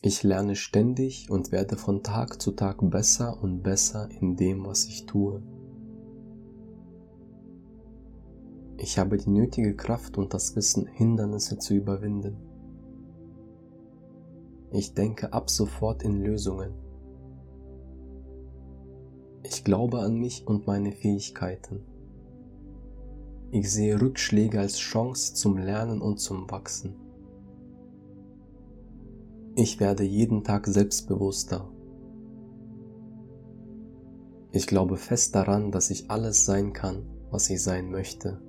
Ich lerne ständig und werde von Tag zu Tag besser und besser in dem, was ich tue. Ich habe die nötige Kraft und das Wissen, Hindernisse zu überwinden. Ich denke ab sofort in Lösungen. Ich glaube an mich und meine Fähigkeiten. Ich sehe Rückschläge als Chance zum Lernen und zum Wachsen. Ich werde jeden Tag selbstbewusster. Ich glaube fest daran, dass ich alles sein kann, was ich sein möchte.